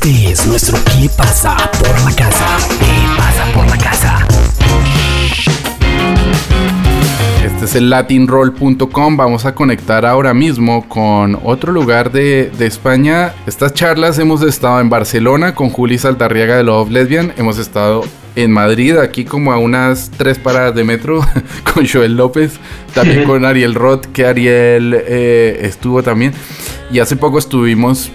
Este es nuestro ¿Qué pasa por la casa? ¿Qué pasa por la casa? Este es el latinroll.com. Vamos a conectar ahora mismo con otro lugar de, de, España. Estas charlas hemos estado en Barcelona con Juli Saltarriaga de Love Lesbian. Hemos estado en Madrid, aquí como a unas tres paradas de metro, con Joel López. También con Ariel Roth, que Ariel eh, estuvo también. Y hace poco estuvimos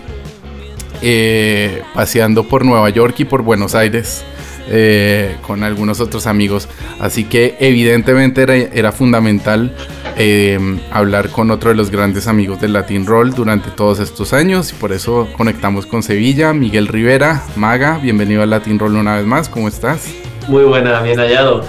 eh, paseando por Nueva York y por Buenos Aires. Eh, con algunos otros amigos. Así que evidentemente era, fundamental eh, hablar con otro de los grandes amigos del Latin Roll durante todos estos años y por eso conectamos con Sevilla. Miguel Rivera, Maga, bienvenido al Latin Roll una vez más, ¿cómo estás? Muy buena, bien hallado.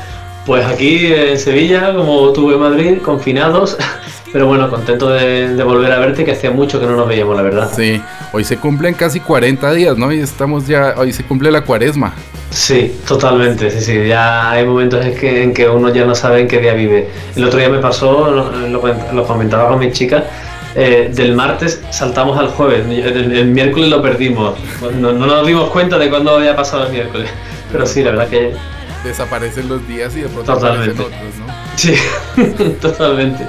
Pues aquí en Sevilla, como tuve en Madrid, confinados, pero bueno, contento de, de, volver a verte, que hacía mucho que no nos veíamos, la verdad. Sí, hoy se cumplen casi 40 días, ¿no? Y estamos ya, hoy se cumple la cuaresma. Sí, totalmente, sí, sí, ya hay momentos en que, en que uno ya no sabe en qué día vive. El otro día me pasó, lo, lo comentaba con mi chica, eh, del martes saltamos al jueves, el, el miércoles lo perdimos, no, no, nos dimos cuenta de cuándo había pasado el miércoles, pero sí, la verdad que... Desaparecen los días y de pronto totalmente. aparecen otros, ¿no? Sí, totalmente.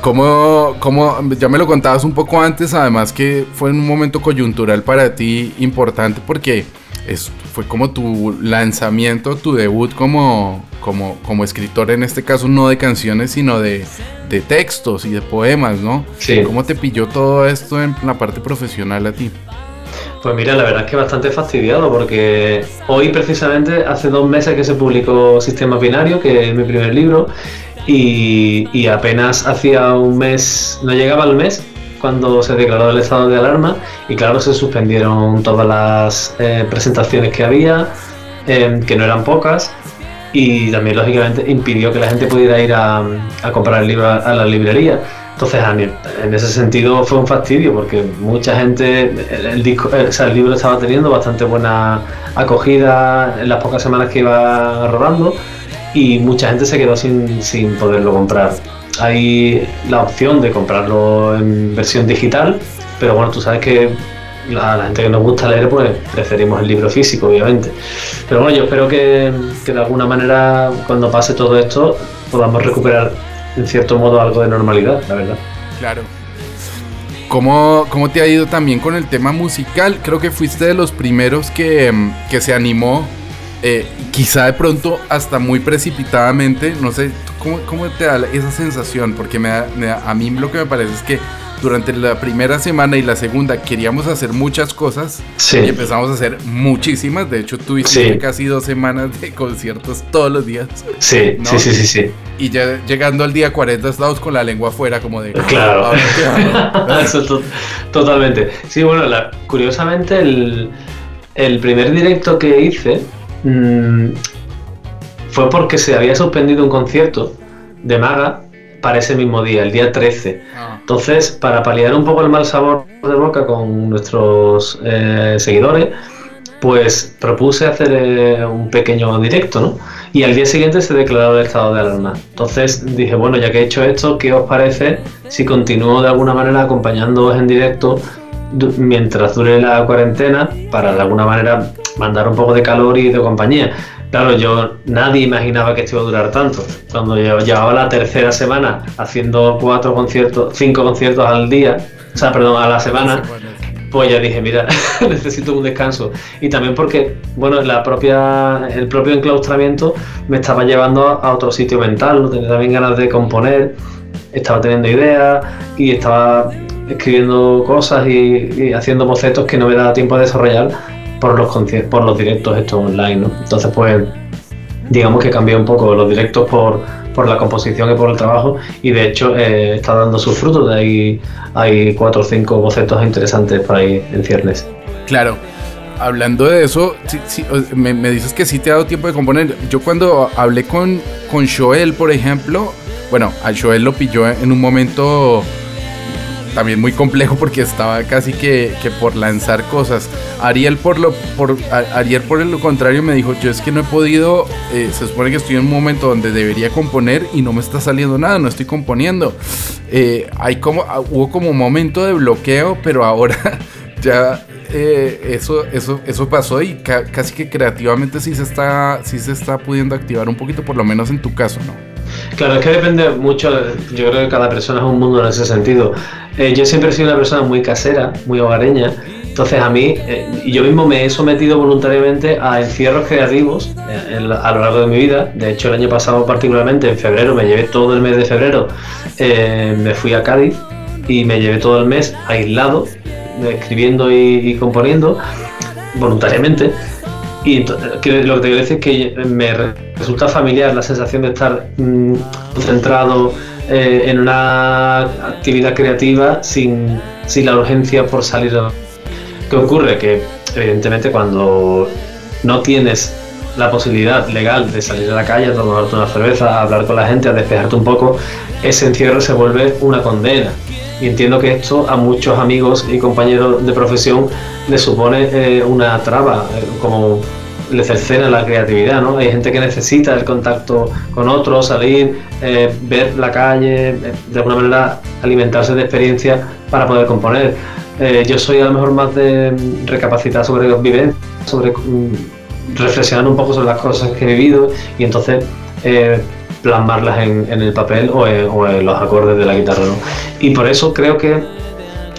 ¿Cómo, ¿Cómo, ya me lo contabas un poco antes, además que fue un momento coyuntural para ti importante porque es, fue como tu lanzamiento, tu debut como, como, como escritor, en este caso no de canciones, sino de, de textos y de poemas, ¿no? Sí. ¿Cómo te pilló todo esto en la parte profesional a ti? Pues mira, la verdad es que bastante fastidiado porque hoy precisamente hace dos meses que se publicó Sistema Binario, que es mi primer libro, y, apenas hacía un mes, no llegaba al mes, cuando se declaró el estado de alarma y claro, se suspendieron todas las eh, presentaciones que había, eh, que no eran pocas, y también lógicamente impidió que la gente pudiera ir a, a comprar el libro a, a la librería. Entonces, en ese sentido fue un fastidio porque mucha gente, el, el, disco, o sea, el libro estaba teniendo bastante buena acogida en las pocas semanas que iba rodando y mucha gente se quedó sin, sin poderlo comprar. Hay la opción de comprarlo en versión digital, pero bueno, tú sabes que a la gente que nos gusta leer, pues preferimos el libro físico, obviamente. Pero bueno, yo espero que, que de alguna manera, cuando pase todo esto, podamos recuperar en cierto modo algo de normalidad, la verdad. Claro. ¿Cómo, ¿Cómo, te ha ido también con el tema musical? Creo que fuiste de los primeros que, que se animó, eh, quizá de pronto hasta muy precipitadamente, no sé, ¿cómo, cómo te da esa sensación? Porque me a mí lo que me parece es que durante la primera semana y la segunda queríamos hacer muchas cosas sí. y empezamos a hacer muchísimas. De hecho, tuviste sí. casi dos semanas de conciertos todos los días. Sí, ¿no? sí, sí, sí, sí. Y ya llegando al día 40 estábamos con la lengua afuera como de... Claro. Eso to totalmente. Sí, bueno, la, curiosamente el, el, primer directo que hice mmm, fue porque se había suspendido un concierto de Maga para ese mismo día, el día 13. Ah. Entonces, para paliar un poco el mal sabor de boca con nuestros eh, seguidores, pues propuse hacer eh, un pequeño directo, ¿no? Y al día siguiente se declaró el estado de alarma. Entonces dije, bueno, ya que he hecho esto, ¿qué os parece si continúo de alguna manera acompañándoos en directo mientras dure la cuarentena para de alguna manera mandar un poco de calor y de compañía? Claro, yo nadie imaginaba que esto iba a durar tanto. Cuando yo llevaba la tercera semana haciendo cuatro conciertos, cinco conciertos al día, o sea, perdón, a la semana, pues ya dije, mira, necesito un descanso. Y también porque, bueno, la propia, el propio enclaustramiento me estaba llevando a otro sitio mental, ¿no? tenía también ganas de componer, estaba teniendo ideas y estaba escribiendo cosas y, y haciendo bocetos que no me daba tiempo a desarrollar por los, por los directos estos online, ¿no? Entonces, pues, digamos que cambié un poco los directos por, por la composición y por el trabajo y de hecho eh, está dando sus frutos, ahí hay cuatro o cinco bocetos interesantes por ahí en ciernes. Claro. Hablando de eso, me, me, dices que sí te ha dado tiempo de componer. Yo cuando hablé con, con Joel, por ejemplo, bueno, a Joel lo pilló en un momento también muy complejo porque estaba casi que, que, por lanzar cosas. Ariel por lo por Ariel por lo contrario me dijo, yo es que no he podido, eh, se supone que estoy en un momento donde debería componer y no me está saliendo nada, no estoy componiendo. Eh, hay como hubo como un momento de bloqueo, pero ahora ya eh, eso, eso, eso pasó y casi que creativamente sí se, está, sí se está pudiendo activar un poquito, por lo menos en tu caso, ¿no? Claro, es que depende mucho, yo creo que cada persona es un mundo en ese sentido. Eh, yo siempre he sido una persona muy casera, muy hogareña, entonces a mí, eh, yo mismo me he sometido voluntariamente a encierros creativos a lo largo de mi vida. De hecho, el año pasado particularmente, en febrero, me llevé todo el mes de febrero, me fui a Cádiz y me llevé todo el mes aislado, escribiendo y, componiendo voluntariamente. Y lo que te quiero decir es que me resulta familiar la sensación de estar mm, concentrado eh, en una actividad creativa sin, sin, la urgencia por salir. ¿Qué ocurre? Que evidentemente cuando no tienes la posibilidad legal de salir a la calle a tomarte una cerveza, a hablar con la gente, a despejarte un poco, ese encierro se vuelve una condena. Y entiendo que esto a muchos amigos y compañeros de profesión les supone eh, una traba, eh, como le cercena la creatividad, ¿no? Hay gente que necesita el contacto con otros, salir, eh, ver la calle, de alguna manera alimentarse de experiencia para poder componer. yo soy a lo mejor más de recapacitar sobre los sobre mm, reflexionar un poco sobre las cosas que he vivido y entonces plasmarlas en, el papel o en, los acordes de la guitarra. Y por eso creo que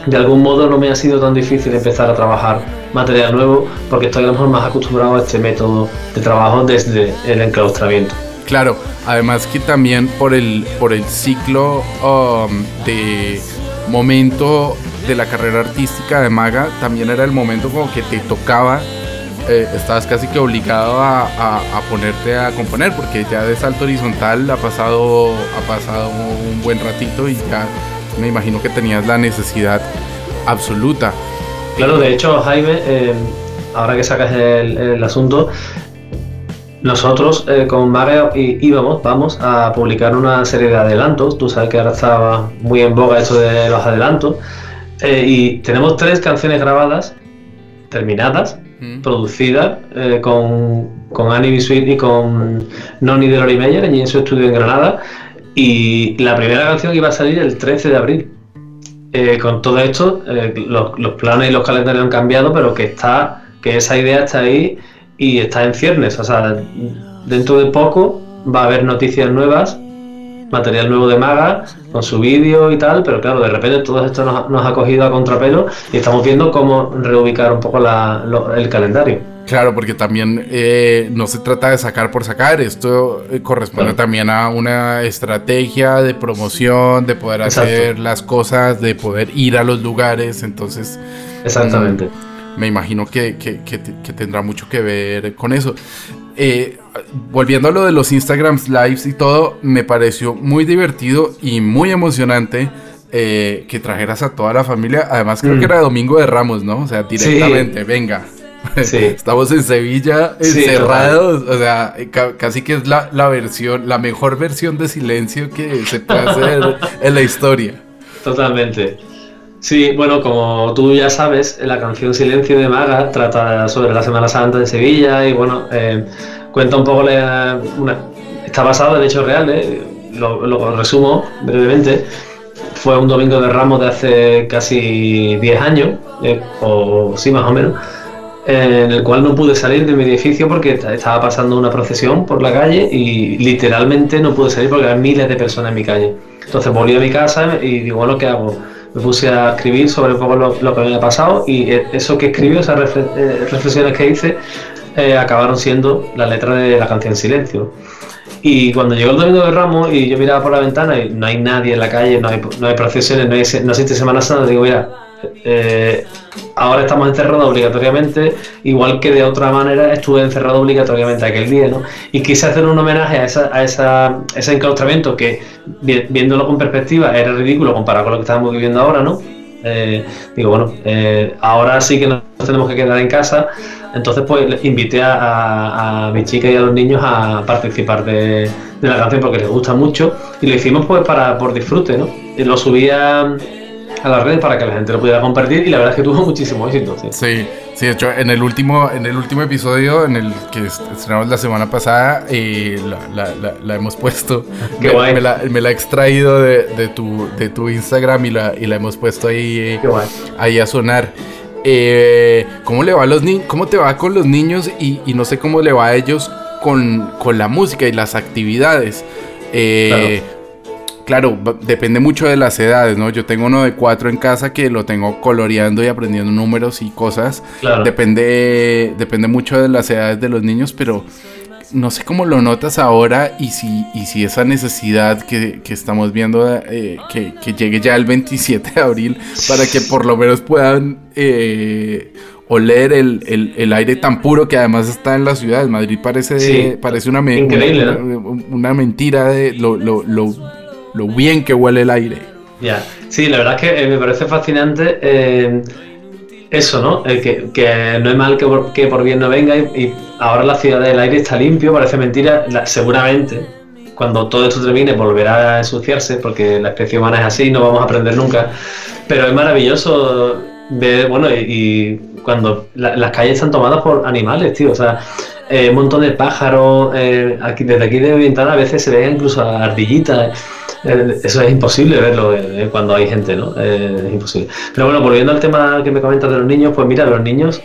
de algún modo no me ha sido tan difícil empezar a trabajar material nuevo porque estoy a lo mejor más acostumbrado a este método de trabajo desde el enclaustramiento. Claro, además que también por el, por el ciclo um, de momento de la carrera artística de Maga, también era el momento como que te tocaba eh, estabas casi que obligado a, ponerte a componer porque ya de salto horizontal ha pasado, ha pasado un buen ratito y ya me imagino que tenías la necesidad absoluta. Claro, de hecho, Jaime, eh, ahora que sacas el, asunto, nosotros eh, con Mario íbamos, vamos a publicar una serie de adelantos. Tú sabes que ahora estaba muy en boga esto de los adelantos. y tenemos tres canciones grabadas, terminadas, producida eh, con, con Annie Bisuit y con Noni de Lori Meyer en su estudio en Granada. Y la primera canción iba a salir el 13 de abril. Eh, con todo esto, eh, los, los, planes y los calendarios han cambiado, pero que está, que esa idea está ahí y está en ciernes. O sea, dentro de poco va a haber noticias nuevas material nuevo de Maga, con su vídeo y tal, pero claro, de repente todo esto nos, ha cogido a contrapelo y estamos viendo cómo reubicar un poco el calendario. Claro, porque también eh, no se trata de sacar por sacar, esto eh, corresponde también a una estrategia de promoción, de poder hacer las cosas, de poder ir a los lugares, entonces... Exactamente. Mm, me imagino que, que, tendrá mucho que ver con eso. Eh, volviendo a lo de los Instagrams Lives y todo, me pareció muy divertido y muy emocionante eh, que trajeras a toda la familia. Además, creo que mm. era Domingo de Ramos, ¿no? O sea, directamente, venga. Estamos en Sevilla encerrados, o sea, casi que es la, la, versión, la mejor versión de silencio que se puede hacer en la historia. Totalmente. Sí, bueno, como tú ya sabes, la canción Silencio de Maga trata sobre la Semana Santa de Sevilla y bueno, eh, cuenta un poco, una, está basado en hechos reales, lo, resumo brevemente. Fue un domingo de Ramos de hace casi 10 años, eh, o sí, más o menos, en el cual no pude salir de mi edificio porque estaba pasando una procesión por la calle y literalmente no pude salir porque había miles de personas en mi calle. Entonces volví a mi casa y digo, bueno, ¿qué hago? Me puse a escribir sobre un poco lo, que me había pasado y eh, eso que escribió, esas eh, reflexiones que hice, eh, acabaron siendo la letra de la canción Silencio. Y cuando llegó el domingo de Ramos y yo miraba por la ventana y no hay nadie en la calle, no hay, no hay procesiones, no, hay, no existe Semana Santa, digo, mira, eh, ahora estamos encerrados obligatoriamente, igual que de otra manera estuve encerrado obligatoriamente aquel día, ¿no? Y quise hacer un homenaje a, esa, a ese enclaustramiento que, viéndolo con perspectiva, era ridículo comparado con lo que estamos viviendo ahora, ¿no? Eh, digo, bueno, eh, ahora sí que nos tenemos que quedar en casa, entonces pues invité a, mi chica y a los niños a participar de, de, la canción porque les gusta mucho y lo hicimos pues para por disfrute, ¿no? Y lo subía a las redes para que la gente lo pudiera compartir y la verdad es que tuvo muchísimo éxito. Sí, sí, de hecho en el último, en el último episodio en el que estrenamos la semana pasada eh, la, hemos puesto. Qué me, la, me, la, he extraído de, de, tu, de tu Instagram y la, y la hemos puesto ahí, ahí a sonar. eh, ¿cómo le va a los niños? ¿Cómo te va con los niños? Y, y, no sé cómo le va a ellos con, con la música y las actividades. Eh, claro. Depende mucho de las edades, ¿no? Yo tengo uno de cuatro en casa que lo tengo coloreando y aprendiendo números y cosas. Depende, depende mucho de las edades de los niños, pero no sé cómo lo notas ahora y si, y si esa necesidad que, estamos viendo eh, que, llegue ya el 27 de abril para que por lo menos puedan eh, oler el, aire tan puro que además está en las ciudades. Madrid parece, parece una, una, mentira de lo, lo, lo, bien que huele el aire. Ya, sí, la verdad es que eh, me parece fascinante eso, ¿no? que, que, no es mal que por, que por bien no venga y, ahora la ciudad del aire está limpio, parece mentira, seguramente cuando todo esto termine volverá a ensuciarse porque la especie humana es así, no vamos a aprender nunca, pero es maravilloso ver, bueno, y, cuando las calles están tomadas por animales, tío, o sea, eh, un montón de pájaros, eh, aquí, desde aquí de ventana a veces se ven incluso ardillitas. Eh, eso es imposible verlo cuando hay gente, ¿no? es imposible. Pero bueno, volviendo al tema que me comentas de los niños, pues mira, los niños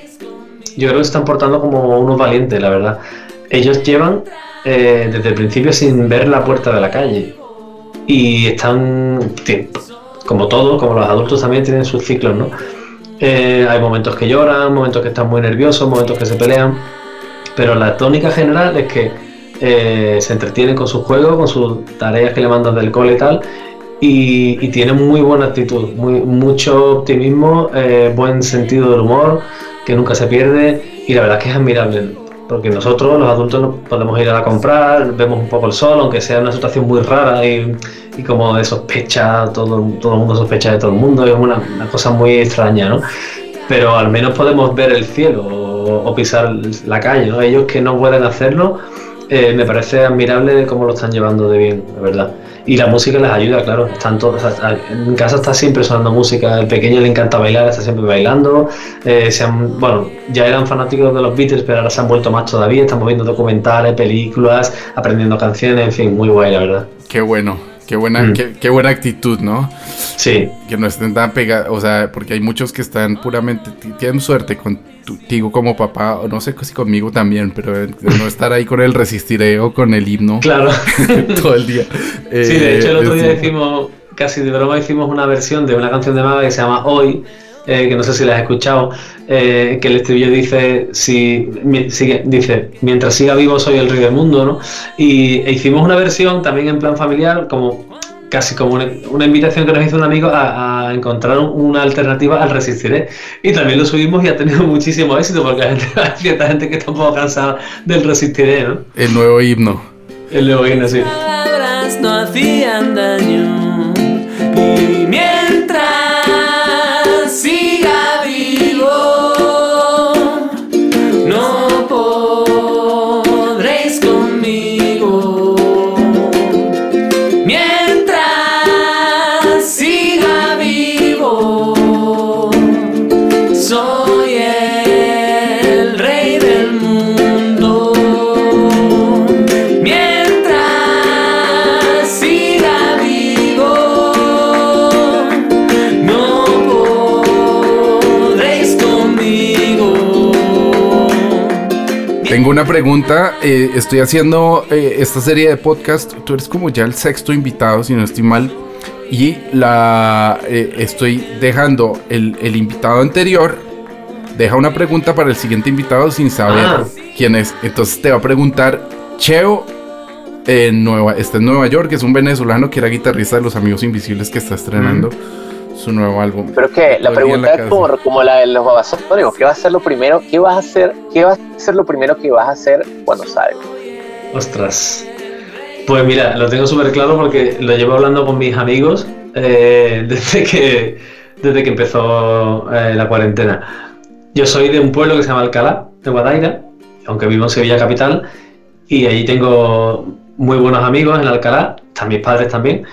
yo creo que se están portando como unos valientes, la verdad. Ellos llevan desde el principio sin ver la puerta de la calle y están, como todos, como los adultos también tienen sus ciclos, ¿no? hay momentos que lloran, momentos que están muy nerviosos, momentos que se pelean, pero la tónica general es que eh, se entretienen con sus juegos, con sus tareas que le mandan del cole y tal, y, tienen muy buena actitud, mucho optimismo, eh, buen sentido del humor, que nunca se pierde, y la verdad es que es admirable, porque nosotros, los adultos, podemos ir a comprar, vemos un poco el sol, aunque sea una situación muy rara y, como de sospecha, todo, todo el mundo sospecha de todo el mundo, es una, cosa muy extraña, ¿no? Pero al menos podemos ver el cielo o, pisar la calle, ¿no? Ellos que no pueden hacerlo, eh, me parece admirable cómo lo están llevando de bien, la verdad. Y la música les ayuda, claro. Están todos, en casa está siempre sonando música. El pequeño le encanta bailar, está siempre bailando. Eh, se bueno, ya eran fanáticos de los Beatles, pero ahora se han vuelto más todavía. Estamos viendo documentales, películas, aprendiendo canciones, en fin, muy guay, la verdad. Qué bueno. Qué buena, mm. qué, buena actitud, ¿no? Sí. Que no estén tan pegados, o sea, porque hay muchos que están puramente, tienen suerte contigo como papá, o no sé si conmigo también, pero no estar ahí con el resistiré o con el himno. Claro. todo el día. sí, de hecho el otro día hicimos, casi de broma hicimos una versión de una canción de Maga que se llama Hoy, eh, que no sé si la has escuchado, eh, que el estribillo dice, si, dice, mientras siga vivo soy el rey del mundo, ¿no? Y e hicimos una versión también en plan familiar, como casi como una, invitación que nos hizo un amigo a, encontrar una alternativa al Resistiré. Y también lo subimos y ha tenido muchísimo éxito, porque hay, cierta gente que está un poco cansada del Resistiré, ¿no? El nuevo himno. El nuevo himno, sí. no hacían daño. Una pregunta. Eh, estoy haciendo eh, esta serie de podcast. Tú eres como ya el sexto invitado, si no estoy mal. Y la eh, estoy dejando el, invitado anterior. Deja una pregunta para el siguiente invitado sin saber ah. quién es. Entonces te va a preguntar Cheo en Nueva, está en Nueva York, es un venezolano que era guitarrista de Los Amigos Invisibles que está estrenando su nuevo álbum. Pero que la pregunta es como, la de los babasónicos, ¿qué va a ser lo primero? ¿Qué vas a hacer? ¿Qué va a ser lo primero que vas a hacer cuando salga? Ostras. Pues mira, lo tengo súper claro porque lo llevo hablando con mis amigos eh, desde, que, desde que empezó eh, la cuarentena. Yo soy de un pueblo que se llama Alcalá, de Guadaira, aunque vivo en Sevilla capital, y allí tengo muy buenos amigos en Alcalá, están mis padres también,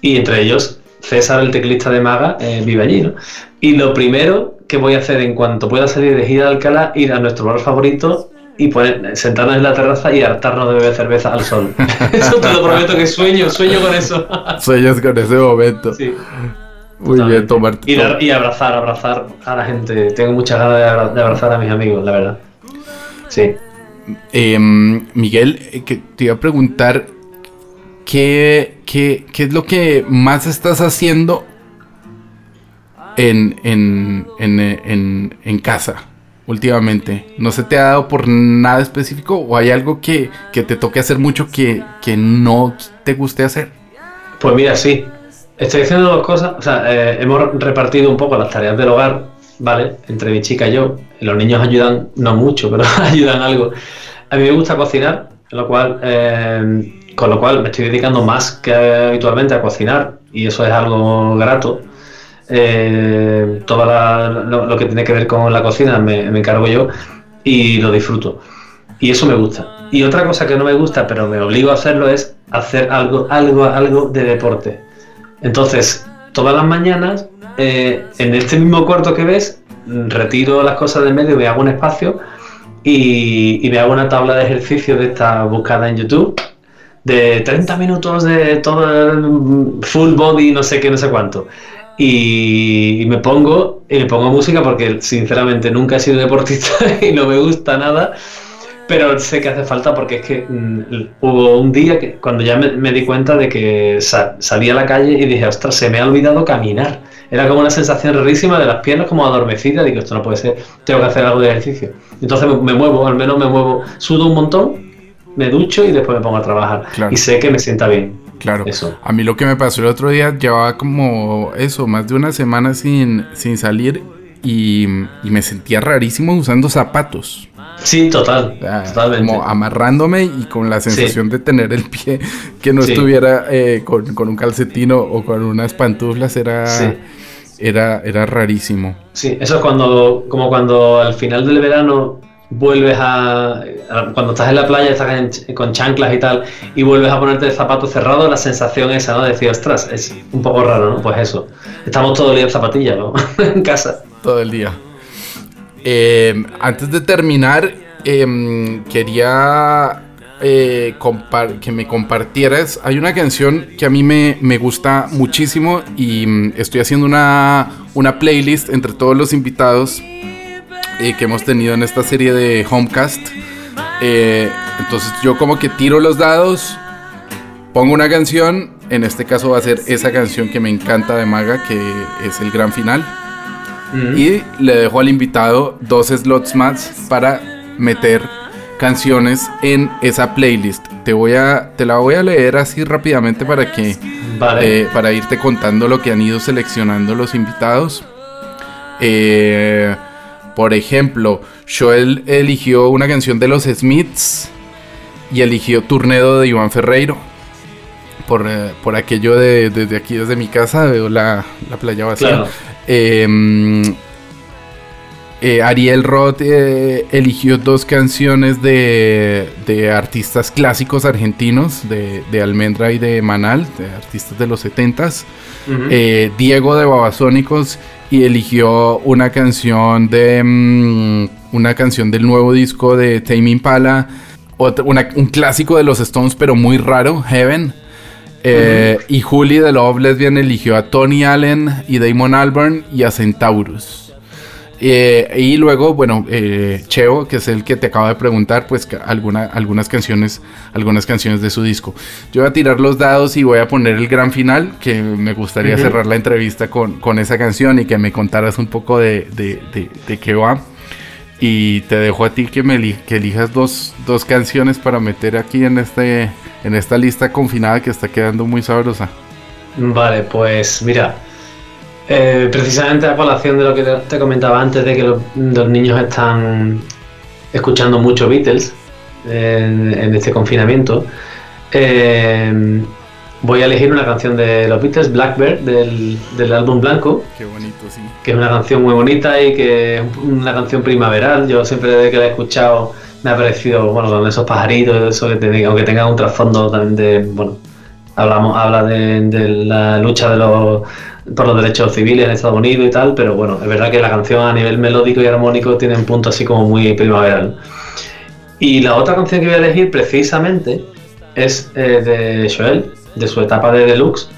y entre ellos César, el teclista de Maga, eh, vive allí, ¿no? Y lo primero que voy a hacer en cuanto pueda salir de gira de Alcalá, ir a nuestro bar favorito y poner, sentarnos en la terraza y hartarnos de beber cerveza al sol. eso te lo prometo que sueño, sueño con eso. Sueños con ese momento. Sí. Muy bien, tomar. Y, y abrazar, abrazar a la gente. Tengo muchas ganas de, abra- de abrazar a mis amigos, la verdad. Sí. Em, Miguel, eh, que te iba a preguntar ¿qué, qué, qué es lo que más estás haciendo en, en, en, en- casa últimamente. ¿No se te ha dado por nada específico o hay algo que, que te toque hacer mucho que, que no te guste hacer? Pues mira, sí. Estoy haciendo dos cosas. O sea, eh, hemos repartido un poco las tareas del hogar, ¿vale? Entre mi chica y yo. Los niños ayudan, no mucho, pero ayudan algo. A mí me gusta cocinar, lo cual, eh, con lo cual me estoy dedicando más que habitualmente a cocinar. Y eso es algo grato. Eh, todo lo, que tiene que ver con la cocina me, encargo yo y lo disfruto. Y eso me gusta. Y otra cosa que no me gusta, pero me obligo a hacerlo, es hacer algo, algo, algo de deporte. Entonces, todas las mañanas, eh, en este mismo cuarto que ves, retiro las cosas del medio, me hago un espacio y, y me hago una tabla de ejercicio de esta buscada en YouTube de 30 minutos de todo el full body, no sé qué, no sé cuánto. Y, y me pongo y me pongo música porque sinceramente nunca he sido deportista y no me gusta nada. Pero sé que hace falta porque es que mm, hubo un día que cuando ya me, me di cuenta de que sa- salí a la calle y dije, ostras, se me ha olvidado caminar. Era como una sensación rarísima de las piernas como adormecidas. Digo, esto no puede ser, tengo que hacer algo de ejercicio. Entonces me, me muevo, al menos me muevo, sudo un montón, me ducho y después me pongo a trabajar. Claro. Y sé que me sienta bien. Claro. Eso. A mí lo que me pasó el otro día, llevaba como eso, más de una semana sin, sin salir y, y me sentía rarísimo usando zapatos. Sí, total, O sea, totalmente. Como amarrándome y con la sensación de tener el pie que no Sí. estuviera eh, con, con un calcetino o con unas pantuflas era, Sí. era, era rarísimo. Sí, eso es cuando, como cuando al final del verano vuelves a, cuando estás en la playa, estás en con chanclas y tal, y vuelves a ponerte el zapato cerrado, la sensación esa, ¿no? De decir, ostras, es un poco raro, ¿no? Pues eso. Estamos todo el día en zapatillas, ¿no? en casa. Todo el día. Eh, antes de terminar, em, quería eh, que me compartieras. Hay una canción que a mí me, me gusta muchísimo y mm, estoy haciendo una, una playlist entre todos los invitados eh, que hemos tenido en esta serie de Homecast. Eh, entonces yo como que tiro los dados, pongo una canción, en este caso va a ser esa canción que me encanta de Maga, que es el gran final. Y le dejo al invitado dos slots más para meter canciones en esa playlist. Te voy a, te la voy a leer así rápidamente para que, Vale. eh, para irte contando lo que han ido seleccionando los invitados. Eh, por ejemplo, Joel eligió una canción de los Smiths y eligió Turnedo de Iván Ferreiro. Por, eh, por aquello de desde aquí, desde mi casa, veo la, la playa vacía. claro. Eh, eh, Ariel Roth eh, eligió dos canciones de, de artistas clásicos argentinos, de, de Almendra y de Manal, de artistas de los 70s. Ujú. Eh, Diego de Babasónicos y eligió una canción de mm, una canción del nuevo disco de Tame Impala, otra- una- un clásico de los Stones pero muy raro, Heaven. Y Julie de Love Lesbian eligió a Tony Allen y Damon Albarn y a Centaurus. Eh, y luego, bueno, eh, Cheo, que es el que te acaba de preguntar, pues alguna, algunas canciones, algunas canciones de su disco. Yo voy a tirar los dados y voy a poner el gran final, que me gustaría Ujú. cerrar la entrevista con, con esa canción y que me contaras un poco de, de, de- de qué va. Y te dejo a ti que, me que elijas dos, dos canciones para meter aquí en, este, en esta lista confinada que está quedando muy sabrosa. Vale, pues mira, eh, precisamente a colación de lo que te, comentaba antes de que los, los niños están escuchando mucho Beatles en, en este confinamiento, eh, voy a elegir una canción de los Beatles, Blackbird, del, del álbum Blanco, Qué bonito, sí. que es una canción muy bonita y que es una canción primaveral. Yo siempre desde que la he escuchado me ha parecido, bueno, con esos pajaritos, eso que te- aunque tenga un trasfondo también de, bueno, hablamos, habla de, la lucha de los, por los derechos civiles en Estados Unidos y tal, pero bueno, es verdad que la canción a nivel melódico y armónico tiene un punto así como muy primaveral. Y la otra canción que voy a elegir precisamente es eh, de Joel, de su etapa de Deluxe,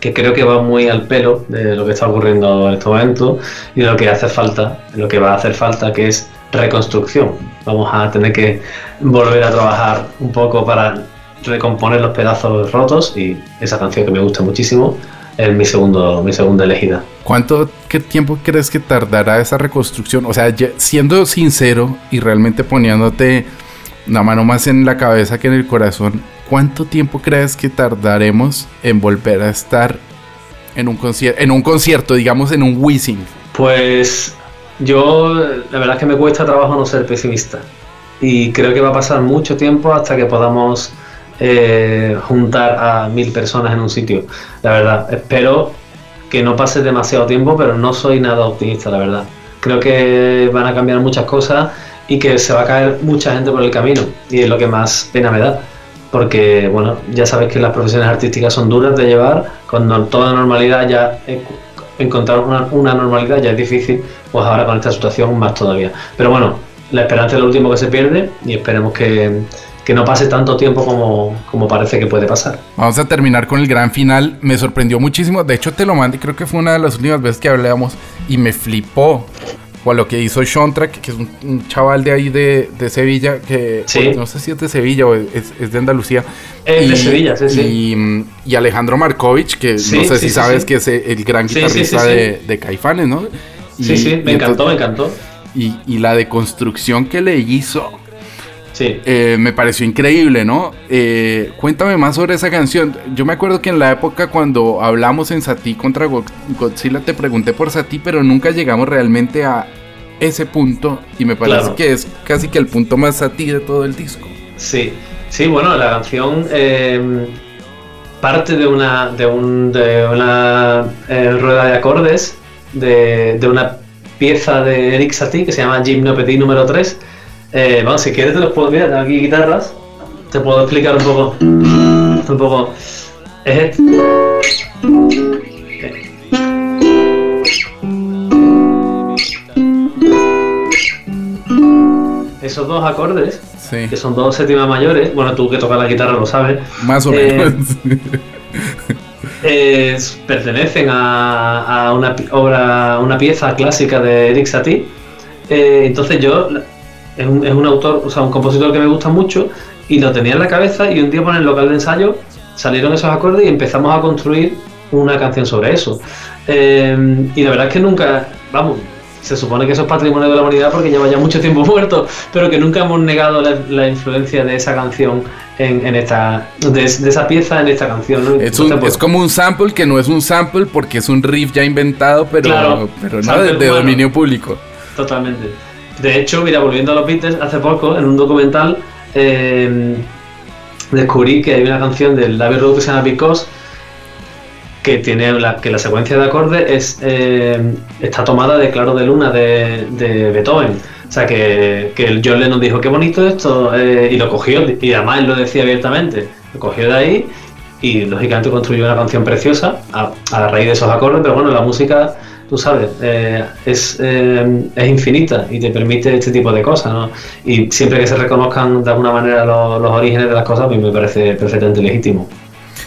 que creo que va muy al pelo de lo que está ocurriendo en este momento y de lo que hace falta, lo que va a hacer falta, que es reconstrucción. Vamos a tener que volver a trabajar un poco para recomponer los pedazos rotos y esa canción que me gusta muchísimo es mi segundo mi segunda elegida. ¿Cuánto qué tiempo crees que tardará esa reconstrucción? O sea, siendo sincero y realmente poniéndote una mano más en la cabeza que en el corazón, ¿cuánto tiempo crees que tardaremos en volver a estar en un concierto, en un concierto, digamos en un Wizzing? Pues yo la verdad es que me cuesta trabajo no ser pesimista y creo que va a pasar mucho tiempo hasta que podamos eh, juntar a mil personas en un sitio. La verdad, espero que no pase demasiado tiempo, pero no soy nada optimista, la verdad. Creo que van a cambiar muchas cosas y que se va a caer mucha gente por el camino y es lo que más pena me da porque bueno ya sabes que las profesiones artísticas son duras de llevar con toda normalidad ya encontrar una, normalidad ya es difícil pues ahora con esta situación más todavía pero bueno la esperanza es lo último que se pierde y esperemos que, que no pase tanto tiempo como, como, parece que puede pasar. Vamos a terminar con el gran final. Me sorprendió muchísimo. De hecho, te lo mandé. Creo que fue una de las últimas veces que hablábamos. Y me flipó o a lo que hizo Shontra, que es un, chaval de ahí de, Sevilla, que no sé si es de Sevilla o es, de Andalucía. Es de Sevilla, sí, sí. Y, Alejandro Markovich, que no sé si sabes que es el gran guitarrista de, Caifanes, ¿no? sí, sí, me encantó, me encantó. Y, y la deconstrucción que le hizo Sí. Eh, me pareció increíble, ¿no? Eh, cuéntame más sobre esa canción. Yo me acuerdo que en la época cuando hablamos en Sati contra Godzilla te pregunté por Sati, pero nunca llegamos realmente a ese punto y me parece que es casi que el punto más Sati de todo el disco. Sí, sí, bueno, la canción eh, parte de una, de un, de una rueda de acordes de, de, una pieza de Eric Satie que se llama Gymnopédie número 3 eh, bueno, si quieres te los puedo... Mira, tengo aquí guitarras. Te puedo explicar un poco... Un poco... Es este. Esos dos acordes, que son dos séptimas mayores, bueno, tú que tocas la guitarra lo sabes. Más o eh, menos. pertenecen a, una obra, una pieza clásica de Eric Satie. Eh, entonces yo es un, es un autor, o sea, un compositor que me gusta mucho y lo tenía en la cabeza y un día por el local de ensayo salieron esos acordes y empezamos a construir una canción sobre eso. Eh, y la verdad es que nunca, vamos, se supone que eso es patrimonio de la humanidad porque lleva ya mucho tiempo muerto, pero que nunca hemos negado la, influencia de esa canción en, esta, de, esa pieza en esta canción. Es, pues, como un sample que no es un sample porque es un riff ya inventado, pero, pero no de, dominio público. Totalmente. De hecho, mira, volviendo a los Beatles, hace poco en un documental eh, descubrí que hay una canción del David Road que se llama que tiene la, que la secuencia de acordes es, eh, está tomada de Claro de Luna de, Beethoven. O sea que, que John Lennon dijo qué bonito esto eh, y lo cogió y además él lo decía abiertamente. Lo cogió de ahí y lógicamente construyó una canción preciosa a, a raíz de esos acordes, pero bueno, la música tú sabes, eh, es, eh, es, infinita y te permite este tipo de cosas, ¿no? Y siempre que se reconozcan de alguna manera los, los orígenes de las cosas, pues me parece perfectamente legítimo.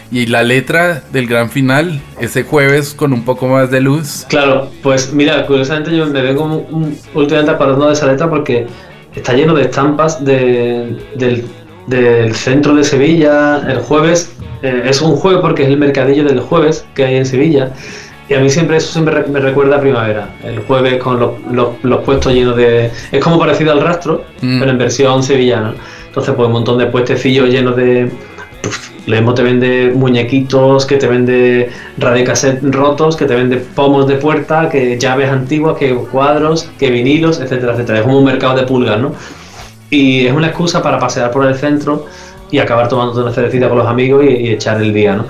Y la letra del gran final, ese jueves con un poco más de luz. Claro, pues mira, curiosamente yo me vengo un, últimamente acordando de esa letra porque está lleno de estampas del, del, centro de Sevilla. El jueves eh, es un jueves porque es el mercadillo del jueves que hay en Sevilla. Y a mí siempre eso siempre me recuerda a primavera. El jueves con los, los, puestos llenos de. Es como parecido al rastro, mm. pero en versión sevillana. Entonces, pues un montón de puestecillos llenos de. Leemos te vende muñequitos, que te vende radiocassette rotos, que te vende pomos de puerta, que llaves antiguas, que cuadros, que vinilos, etcétera, etcétera. Es como un mercado de pulgas, ¿no? Y es una excusa para pasear por el centro y acabar tomando una cervecita con los amigos y, y echar el día, ¿no?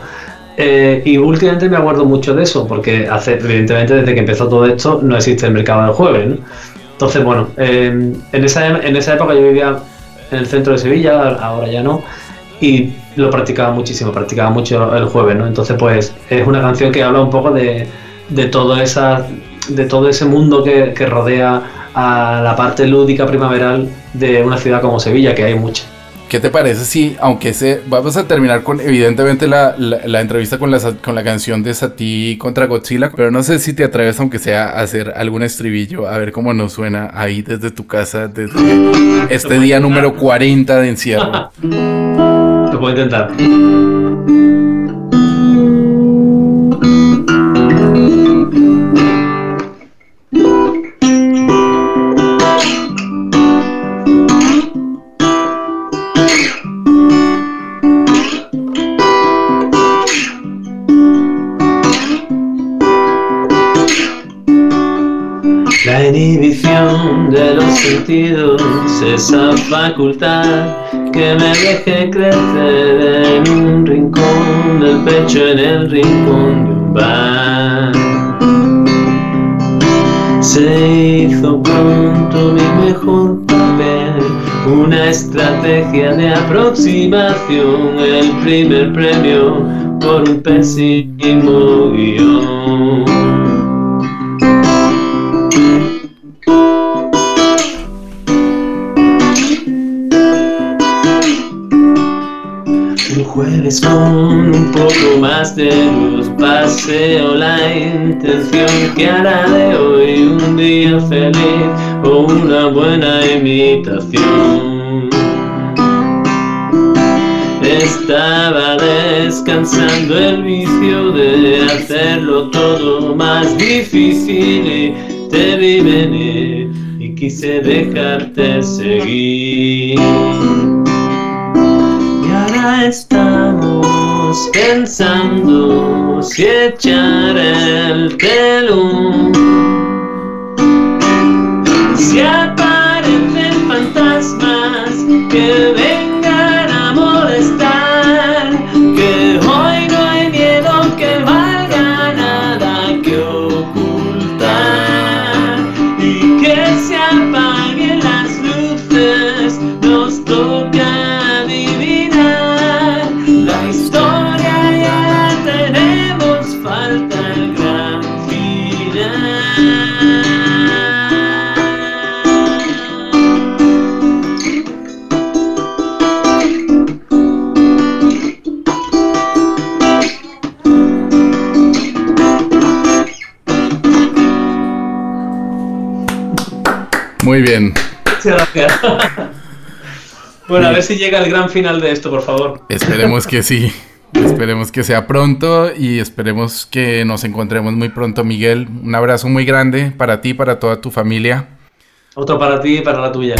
Eh, y últimamente me acuerdo mucho de eso, porque hace, evidentemente desde que empezó todo esto no existe el mercado del jueves. Entonces, bueno, en, esa, en esa época yo vivía en el centro de Sevilla, ahora ya no, y lo practicaba muchísimo, practicaba mucho el jueves, ¿no? Entonces, pues es una canción que habla un poco de, de, todo, esa, de todo ese mundo que, rodea a la parte lúdica primaveral de una ciudad como Sevilla, que hay mucha. ¿Qué te parece si, aunque se, vamos a terminar con, evidentemente, la, la, entrevista con la, con la canción de Sati contra Godzilla, pero no sé si te atreves, aunque sea, a hacer algún estribillo, a ver cómo nos suena ahí desde tu casa, desde este día número 40 de encierro. Te puedo intentar. Facultad que me deje crecer en un rincón del pecho, en el rincón de un bar. Se hizo pronto mi mejor papel, una estrategia de aproximación, el primer premio por un pésimo guion. Jueves con un poco más de luz paseo la intención que hará de hoy un día feliz o una buena imitación. Estaba descansando el vicio de hacerlo todo más difícil y te vi venir y quise dejarte seguir pensando si echar el telón. Si aparecen fantasmas que bueno, a ver si llega el gran final de esto, por favor. Esperemos que sí. Esperemos que sea pronto y esperemos que nos encontremos muy pronto, Miguel. Un abrazo muy grande para ti, para toda tu familia. Otro para ti y para la tuya.